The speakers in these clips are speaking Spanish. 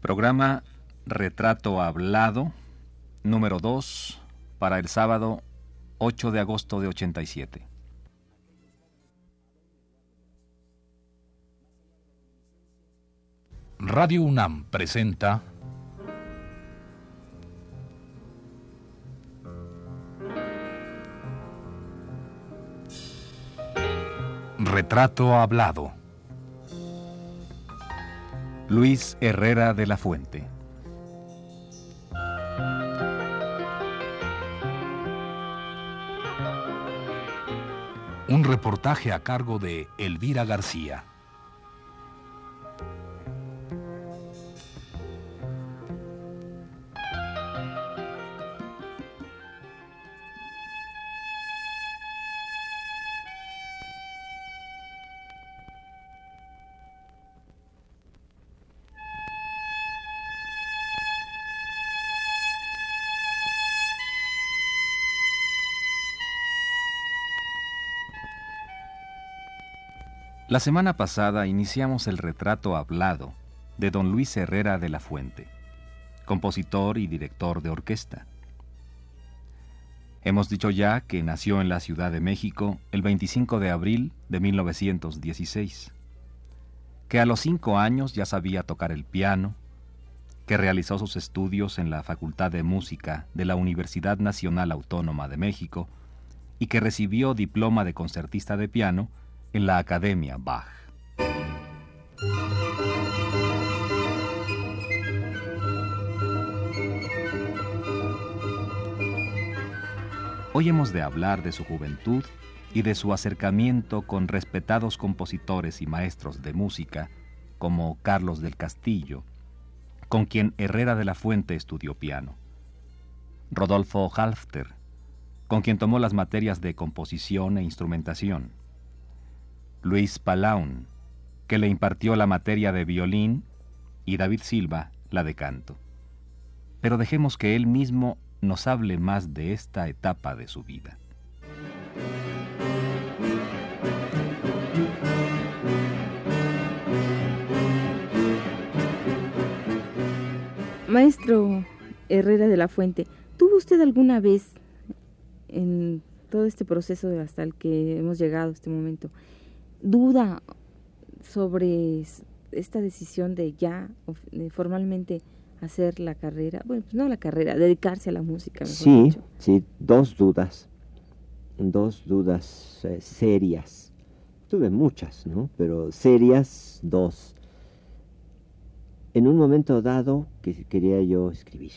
Programa Retrato Hablado, número 2, para el sábado 8 de agosto de 87. Radio UNAM presenta Retrato Hablado. Luis Herrera de la Fuente. Un reportaje a cargo de Elvira García. La semana pasada iniciamos el retrato hablado de don Luis Herrera de la Fuente, compositor y director de orquesta. Hemos dicho ya que nació en la Ciudad de México el 25 de abril de 1916, que a los cinco años ya sabía tocar el piano, que realizó sus estudios en la Facultad de Música de la Universidad Nacional Autónoma de México y que recibió diploma de concertista de piano en la Academia Bach. Hoy hemos de hablar de su juventud y de su acercamiento con respetados compositores y maestros de música como Carlos del Castillo, con quien Herrera de la Fuente estudió piano, Rodolfo Halfter, con quien tomó las materias de composición e instrumentación, Luis Palaun, que le impartió la materia de violín, y David Silva la de canto. Pero dejemos que él mismo nos hable más de esta etapa de su vida. Maestro Herrera de la Fuente, ¿tuvo usted alguna vez en todo este proceso hasta el que hemos llegado a este momento duda sobre esta decisión de ya formalmente hacer la carrera, bueno, pues no la carrera, dedicarse a la música. sí, sí, dos dudas, dos dudas eh, serias. Tuve muchas, ¿no? Pero serias, dos. En un momento dado que quería yo escribir.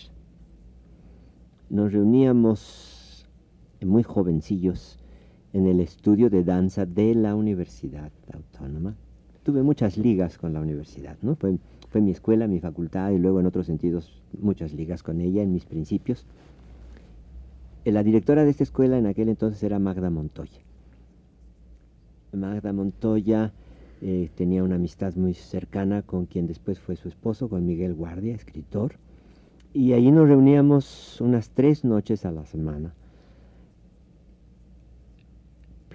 Nos reuníamos muy jovencillos en el estudio de danza de la Universidad Autónoma. Tuve muchas ligas con la universidad, ¿no? Fue, mi escuela, mi facultad y luego en otros sentidos muchas ligas con ella en mis principios. La directora de esta escuela en aquel entonces era Magda Montoya. Magda Montoya eh, tenía una amistad muy cercana con quien después fue su esposo, con Miguel Guardia, escritor. Y ahí nos reuníamos unas tres noches a la semana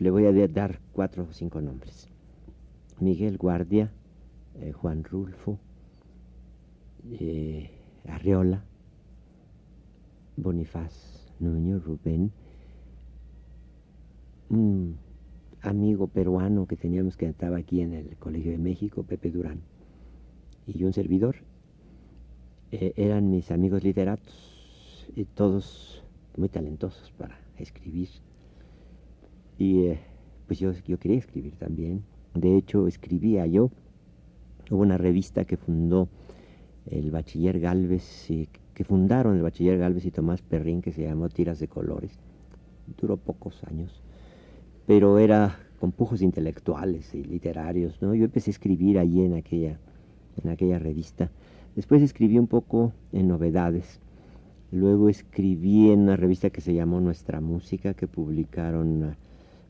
le voy a dar cuatro o cinco nombres. Miguel Guardia, eh, Juan Rulfo, eh, Arriola, Bonifaz Nuño, Rubén, un amigo peruano que teníamos que estaba aquí en el Colegio de México, Pepe Durán, y un servidor. Eh, eran mis amigos literatos, y todos muy talentosos para escribir y eh, pues yo, yo quería escribir también. De hecho, escribía yo. Hubo una revista que fundó el bachiller Galvez, que fundaron el bachiller Galvez y Tomás Perrín, que se llamó Tiras de Colores. Duró pocos años, pero era con pujos intelectuales y literarios, ¿no? Yo empecé a escribir allí en aquella, en aquella revista. Después escribí un poco en novedades. Luego escribí en una revista que se llamó Nuestra Música, que publicaron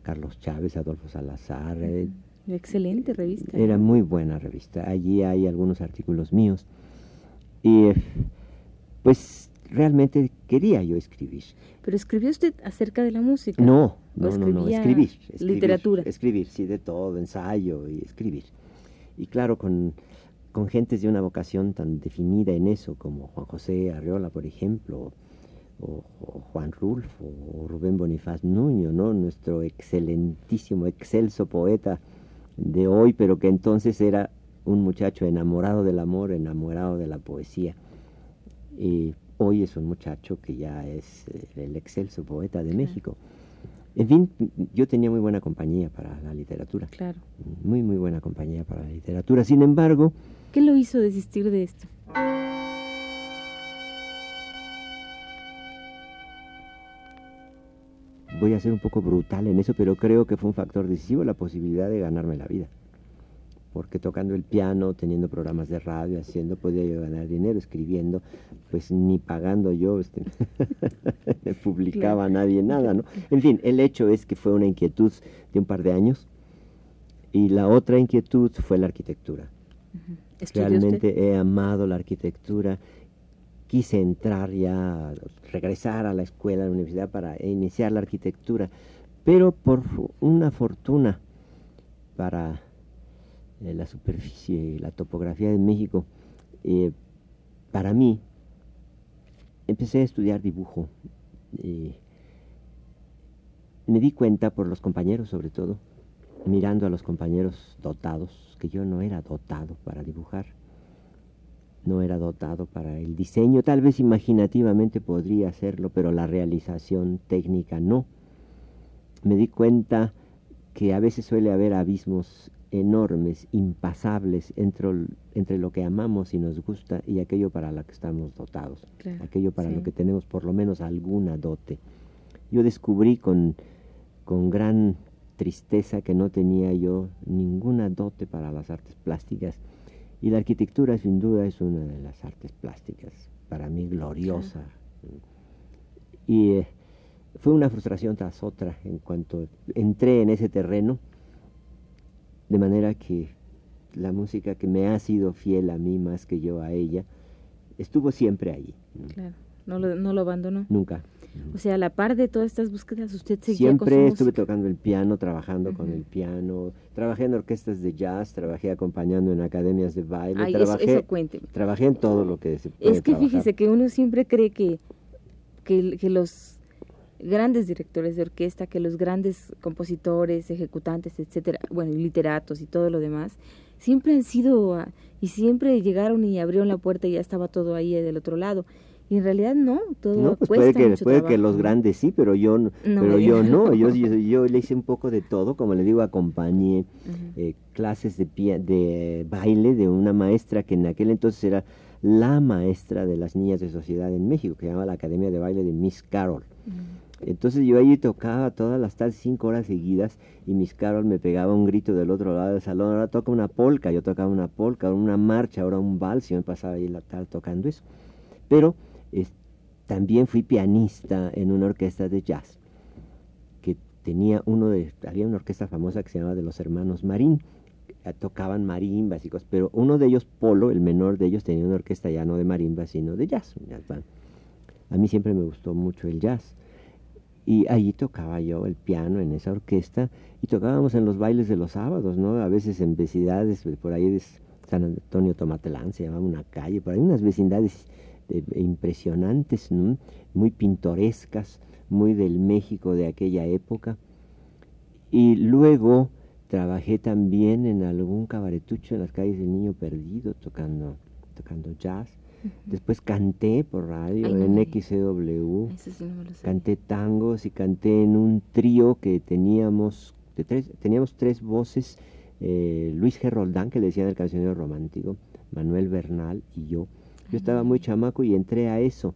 Carlos Chávez, Adolfo Salazar. Eh, excelente revista. Era muy buena revista. Allí hay algunos artículos míos. Y eh, pues realmente quería yo escribir. ¿Pero escribió usted acerca de la música? No, no, no, no, escribir, Literatura. Escribir, sí, de todo, ensayo y escribir. Y claro, con, con gentes de una vocación tan definida en eso como Juan José Arriola, por ejemplo, o, Juan Rulfo, o Rubén Bonifaz Nuño, ¿no? nuestro excelentísimo, excelso poeta de hoy, pero que entonces era un muchacho enamorado del amor, enamorado de la poesía. Y hoy es un muchacho que ya es eh, el excelso poeta de México. En fin, yo tenía muy buena compañía para la literatura. Claro. Muy, muy buena compañía para la literatura. Sin embargo... ¿Qué lo hizo desistir de esto? Voy a ser un poco brutal en eso, pero creo que fue un factor decisivo la posibilidad de ganarme la vida porque tocando el piano, teniendo programas de radio, haciendo, podía yo ganar dinero, escribiendo, pues ni pagando yo, este, publicaba a nadie nada, ¿no? En fin, el hecho es que fue una inquietud de un par de años y la otra inquietud fue la arquitectura. Realmente he amado la arquitectura, quise entrar ya, regresar a la escuela, a la universidad para iniciar la arquitectura, pero por una fortuna para eh, la superficie, la topografía de México, eh, para mí, empecé a estudiar dibujo. Eh, me di cuenta por los compañeros sobre todo, mirando a los compañeros dotados, que yo no era dotado para dibujar, no era dotado para el diseño, tal vez imaginativamente podría hacerlo, pero la realización técnica no. Me di cuenta que a veces suele haber abismos enormes, impasables entre, entre lo que amamos y nos gusta y aquello para lo que estamos dotados, aquello para lo que tenemos por lo menos alguna dote. Yo descubrí con, con gran tristeza que no tenía yo ninguna dote para las artes plásticas y la arquitectura sin duda es una de las artes plásticas, para mí gloriosa. Y eh, fue una frustración tras otra en cuanto entré en ese terreno de manera que la música que me ha sido fiel a mí más que yo a ella, estuvo siempre ahí. Claro, no lo, no lo abandonó. Nunca. O sea, a la par de todas estas búsquedas, usted seguía Siempre estuve tocando el piano, trabajando con el piano, trabajé en orquestas de jazz, trabajé acompañando en academias de baile, Ay, trabajé, eso, cuénteme. trabajé en todo lo que se puede Es que fíjese que uno siempre cree que, que, que los grandes directores de orquesta, que los grandes compositores, ejecutantes, etcétera, bueno, literatos y todo lo demás, siempre han sido ah, y siempre llegaron y abrieron la puerta y ya estaba todo ahí del otro lado. Y en realidad no, todo no, pues puede que, puede que los grandes sí, pero yo no, pero yo no, yo, yo, le hice un poco de todo, como le digo, acompañé eh, clases de, de baile de una maestra que en aquel entonces era la maestra de las niñas de sociedad en México, que se llama la Academia de Baile de Miss Carol. Entonces yo ahí tocaba todas las tardes cinco horas seguidas y mis Carol me pegaba un grito del otro lado del salón, ahora toca una polca, yo tocaba una polca, una marcha, ahora un vals y me pasaba ahí la tarde tocando eso. Pero también fui pianista en una orquesta de jazz que tenía uno había una orquesta famosa que se llamaba de los hermanos Marín, eh, tocaban marimbas cosas, pero uno de ellos, Polo, el menor de ellos, tenía una orquesta ya no de marimbas, sino de jazz. A mí siempre me gustó mucho el jazz. Y allí tocaba yo el piano en esa orquesta y tocábamos en los bailes de los sábados, ¿no? A veces en vecindades, por ahí de San Antonio Tomatelán, se llamaba una calle, por ahí unas vecindades impresionantes, muy pintorescas, muy del México de aquella época. Y luego trabajé también en algún cabaretucho en las calles del Niño Perdido, tocando, tocando jazz. Después canté por radio en XCW, canté tangos y canté en un trío que teníamos, de tres, teníamos tres voces, eh, Luis G. Roldán, que le decían el cancionero romántico, Manuel Bernal y yo. Yo estaba muy chamaco y entré a eso.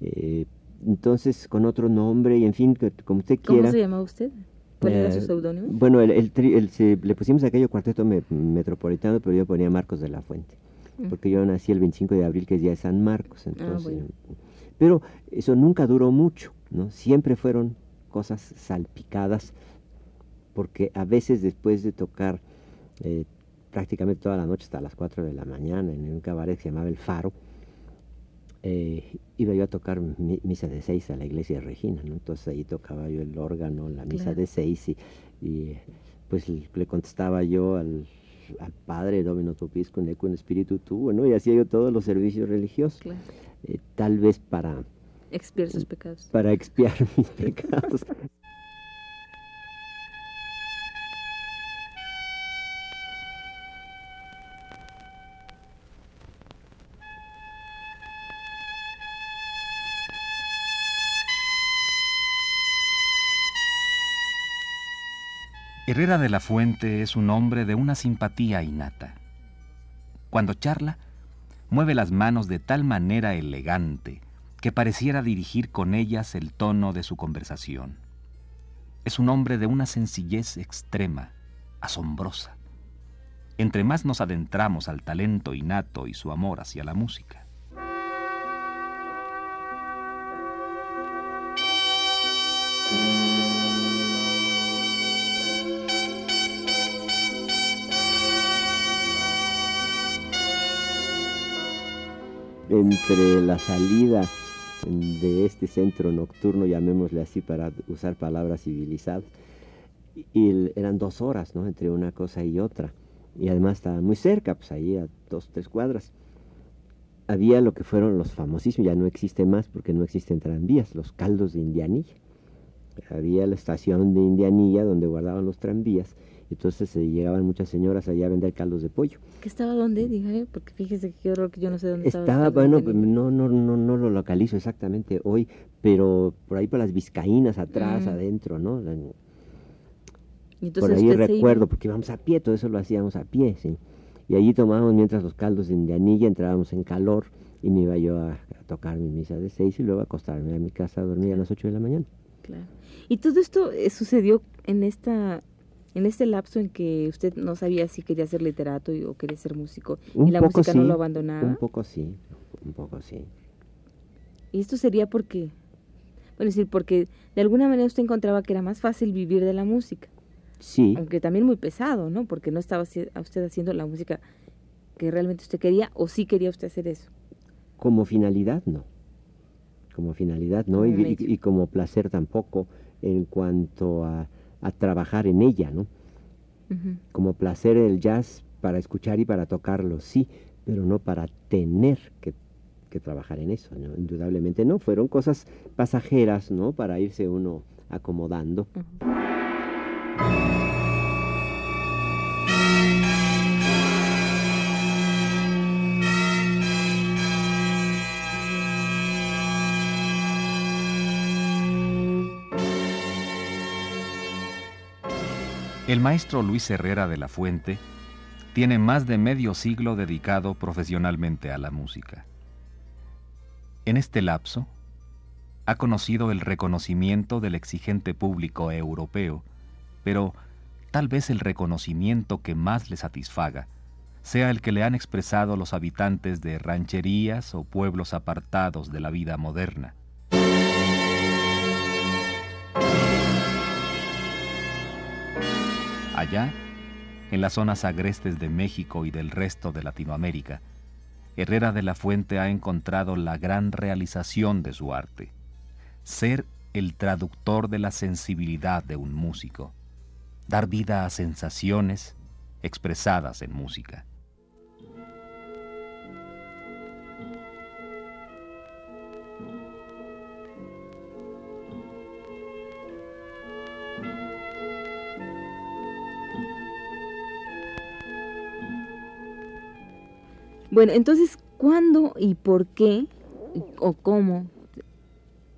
Eh, entonces, con otro nombre y en fin, como usted quiera. ¿Cómo se llamaba usted? ¿Cuál era su eh, seudónimo? Bueno, el, le pusimos aquello cuarteto metropolitano, pero yo ponía Marcos de la Fuente porque yo nací el 25 de abril, que es día de San Marcos. Ah, entonces, Pero eso nunca duró mucho, ¿no? Siempre fueron cosas salpicadas, porque a veces después de tocar eh, prácticamente toda la noche hasta las 4 de la mañana en un cabaret que se llamaba El Faro, eh, iba yo a tocar misa de seis a la iglesia de Regina, ¿no? Entonces ahí tocaba yo el órgano, la misa de seis y, y, pues le contestaba yo al al Padre, Domino Topisco, Neco en Espíritu tú, bueno, y hacía yo todos los servicios religiosos. Eh, tal vez para... Expiar sus pecados. Para expiar mis pecados. Herrera de la Fuente es un hombre de una simpatía innata. Cuando charla, mueve las manos de tal manera elegante que pareciera dirigir con ellas el tono de su conversación. Es un hombre de una sencillez extrema, asombrosa. Entre más nos adentramos al talento innato y su amor hacia la música. Entre la salida de este centro nocturno, llamémosle así para usar palabras civilizadas, y eran dos horas, ¿no? Entre una cosa y otra. Y además estaba muy cerca, pues ahí a dos, tres cuadras. Había lo que fueron los famosísimos, ya no existe más porque no existen tranvías, los caldos de Indianilla. Había la estación de Indianilla donde guardaban los tranvías entonces se llegaban muchas señoras allá a vender caldos de pollo. ¿Qué estaba dónde? Dígame, porque fíjese que yo que yo no sé dónde estaba. Estaba, bueno, no, no, no, no lo localizo exactamente hoy, pero por ahí por las vizcaínas atrás, mm. adentro, ¿no? ¿Y por ahí recuerdo, porque íbamos a pie, todo eso lo hacíamos a pie, sí. Y allí tomábamos mientras los caldos de anilla, entrábamos en calor y me iba yo a, tocar mi misa de seis y luego a acostarme a mi casa a dormir a las ocho de la mañana. Claro. ¿Y todo esto eh, sucedió en esta en este lapso en que usted no sabía si quería ser literato o quería ser músico y la música no lo abandonaba. Un poco sí, un poco sí. Y esto sería porque, bueno, decir, porque de alguna manera usted encontraba que era más fácil vivir de la música. Sí. Aunque también muy pesado, ¿no? Porque no estaba usted haciendo la música que realmente usted quería o sí quería usted hacer eso. Como finalidad, no. Como finalidad, no. y como placer tampoco en cuanto a a trabajar en ella, ¿no? Como placer el jazz para escuchar y para tocarlo, sí, pero no para tener que, trabajar en eso, ¿no? Indudablemente no, fueron cosas pasajeras, ¿no? Para irse uno acomodando. El maestro Luis Herrera de la Fuente tiene más de medio siglo dedicado profesionalmente a la música. En este lapso, ha conocido el reconocimiento del exigente público europeo, pero tal vez el reconocimiento que más le satisfaga sea el que le han expresado los habitantes de rancherías o pueblos apartados de la vida moderna. Allá, en las zonas agrestes de México y del resto de Latinoamérica, Herrera de la Fuente ha encontrado la gran realización de su arte, ser el traductor de la sensibilidad de un músico, dar vida a sensaciones expresadas en música. Bueno, entonces, ¿cuándo y por qué o cómo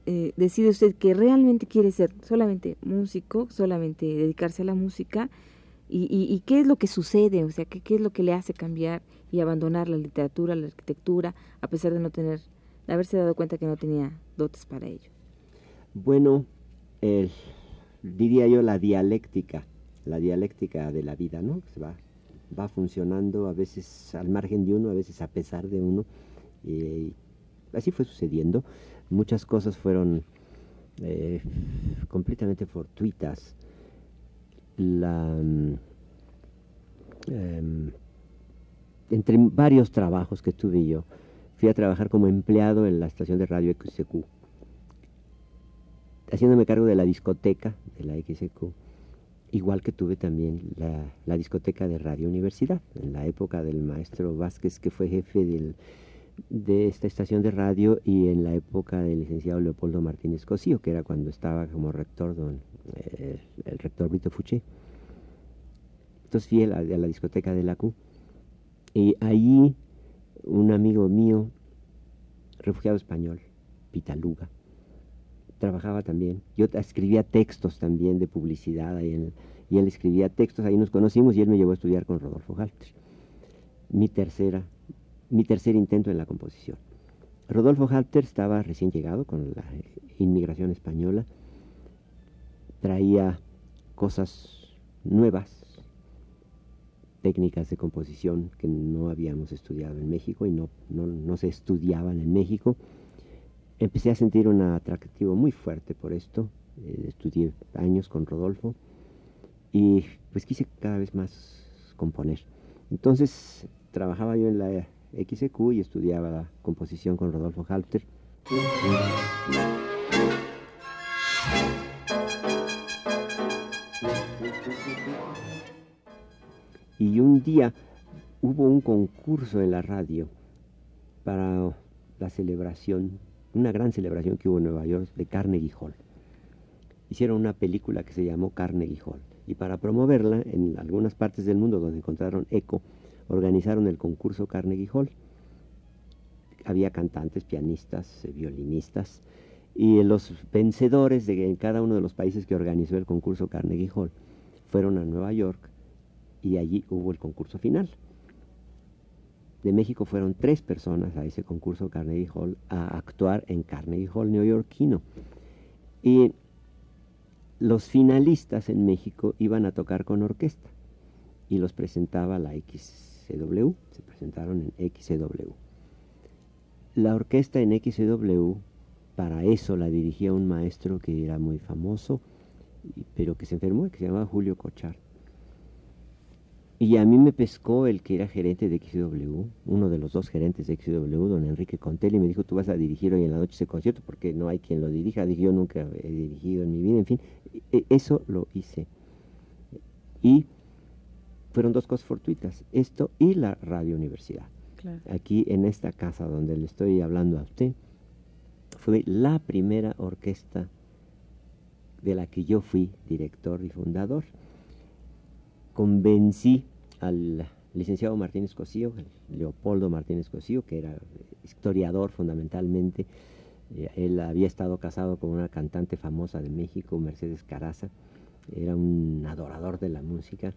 eh, decide usted que realmente quiere ser solamente músico, solamente dedicarse a la música? ¿Y, qué es lo que sucede? O sea, ¿qué, ¿qué, es lo que le hace cambiar y abandonar la literatura, la arquitectura, a pesar de no tener, de haberse dado cuenta que no tenía dotes para ello? Bueno, diría yo la dialéctica, la dialéctica de la vida, ¿no? Se va va funcionando a veces al margen de uno, a veces a pesar de uno. Y así fue sucediendo. Muchas cosas fueron eh, completamente fortuitas. La, em, entre varios trabajos que tuve yo, fui a trabajar como empleado en la estación de radio XQ, haciéndome cargo de la discoteca de la XQ igual que tuve también la, discoteca de Radio Universidad, en la época del maestro Vázquez, que fue jefe de esta estación de radio, y en la época del licenciado Leopoldo Martínez Cosío, que era cuando estaba como rector don, eh, el rector Vito Fuché. Entonces fui a la, a la discoteca de la Q, y ahí un amigo mío, refugiado español, Pitaluga, trabajaba también. Yo escribía textos también de publicidad y él escribía textos, ahí nos conocimos y él me llevó a estudiar con Rodolfo Halter. Mi tercera, mi tercer intento en la composición. Rodolfo Halter estaba recién llegado con la inmigración española, traía cosas nuevas, técnicas de composición que no habíamos estudiado en México y no, no se estudiaban en México empecé a sentir un atractivo muy fuerte por esto. Eh, estudié años con Rodolfo y pues quise cada vez más componer. Entonces trabajaba yo en la XEQ y estudiaba composición con Rodolfo Halter. Y un día hubo un concurso en la radio para la celebración una gran celebración que hubo en Nueva York de Carnegie Hall. Hicieron una película que se llamó Carnegie Hall y para promoverla en algunas partes del mundo donde encontraron eco, organizaron el concurso Carnegie Hall. Había cantantes, pianistas, eh, violinistas y los vencedores de cada uno de los países que organizó el concurso Carnegie Hall fueron a Nueva York y allí hubo el concurso final de México fueron tres personas a ese concurso Carnegie Hall a actuar en Carnegie Hall neoyorquino. Y los finalistas en México iban a tocar con orquesta y los presentaba la XCW, se presentaron en XCW. La orquesta en XCW, para eso la dirigía un maestro que era muy famoso, pero que se enfermó, que se llamaba Julio Cochard. Y a mí me pescó el que era gerente de XW, uno de los dos gerentes de XW, don Enrique Contelli, me dijo, tú vas a dirigir hoy en la noche ese concierto porque no hay quien lo dirija. Dije, yo nunca he dirigido en mi vida, en fin, e, eso lo hice. Y fueron dos cosas fortuitas, esto y la Radio Universidad. Aquí en esta casa donde le estoy hablando a usted, fue la primera orquesta de la que yo fui director y fundador convencí al licenciado Martínez Cosío, Leopoldo Martínez Cosío, que era historiador fundamentalmente. Eh, él había estado casado con una cantante famosa de México, Mercedes Caraza, era un adorador de la música.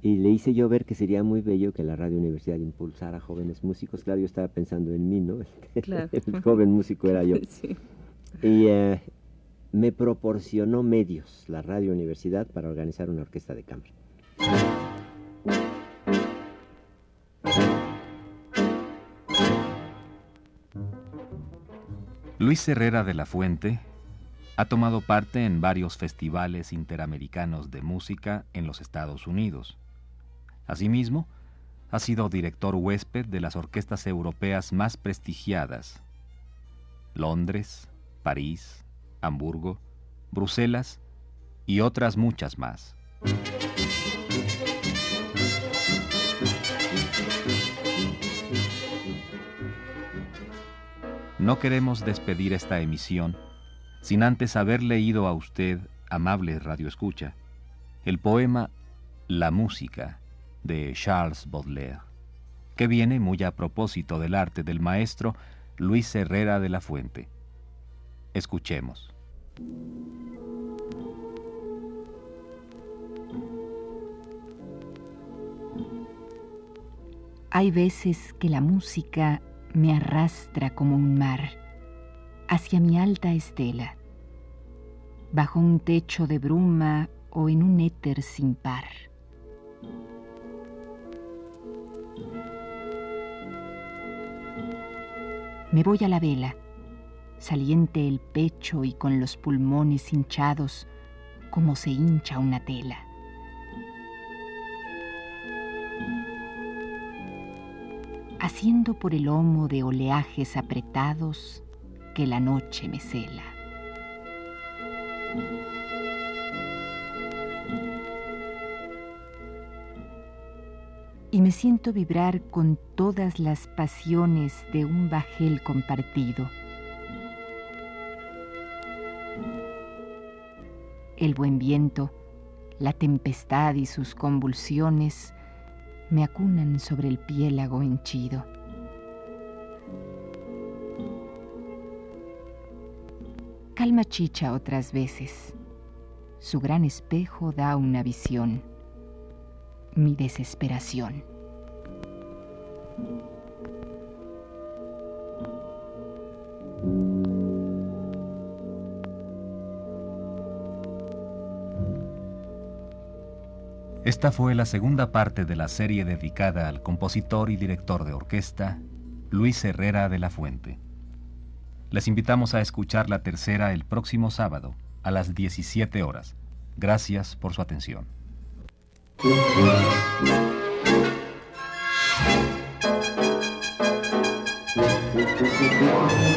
Y le hice yo ver que sería muy bello que la Radio Universidad impulsara jóvenes músicos. Claro, yo estaba pensando en mí, ¿no? El joven músico era yo. Y eh, me proporcionó medios la Radio Universidad para organizar una orquesta de cámara. Luis Herrera de la Fuente ha tomado parte en varios festivales interamericanos de música en los Estados Unidos. Asimismo, ha sido director huésped de las orquestas europeas más prestigiadas, Londres, París, Hamburgo, Bruselas y otras muchas más. No queremos despedir esta emisión sin antes haber leído a usted, amable radioescucha, el poema La música de Charles Baudelaire, que viene muy a propósito del arte del maestro Luis Herrera de la Fuente. Escuchemos. Hay veces que la música me arrastra como un mar hacia mi alta estela, bajo un techo de bruma o en un éter sin par. Me voy a la vela, saliente el pecho y con los pulmones hinchados como se hincha una tela. haciendo por el lomo de oleajes apretados que la noche me cela. Y me siento vibrar con todas las pasiones de un bajel compartido. El buen viento, la tempestad y sus convulsiones, me acunan sobre el piélago henchido. Calma chicha otras veces. Su gran espejo da una visión. Mi desesperación. Esta fue la segunda parte de la serie dedicada al compositor y director de orquesta Luis Herrera de la Fuente. Les invitamos a escuchar la tercera el próximo sábado a las 17 horas. Gracias por su atención.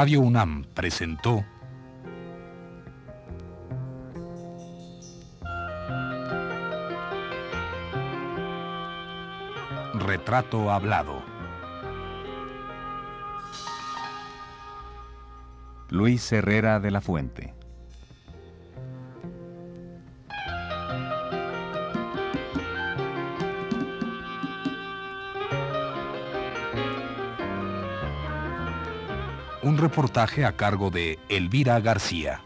Radio UNAM presentó Retrato Hablado. Luis Herrera de la Fuente. Un reportaje a cargo de Elvira García.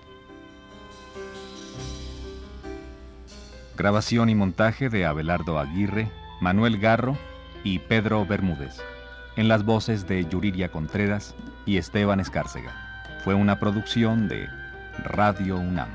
Grabación y montaje de Abelardo Aguirre, Manuel Garro y Pedro Bermúdez. En las voces de Yuriria Contreras y Esteban Escárcega. Fue una producción de Radio UNAM.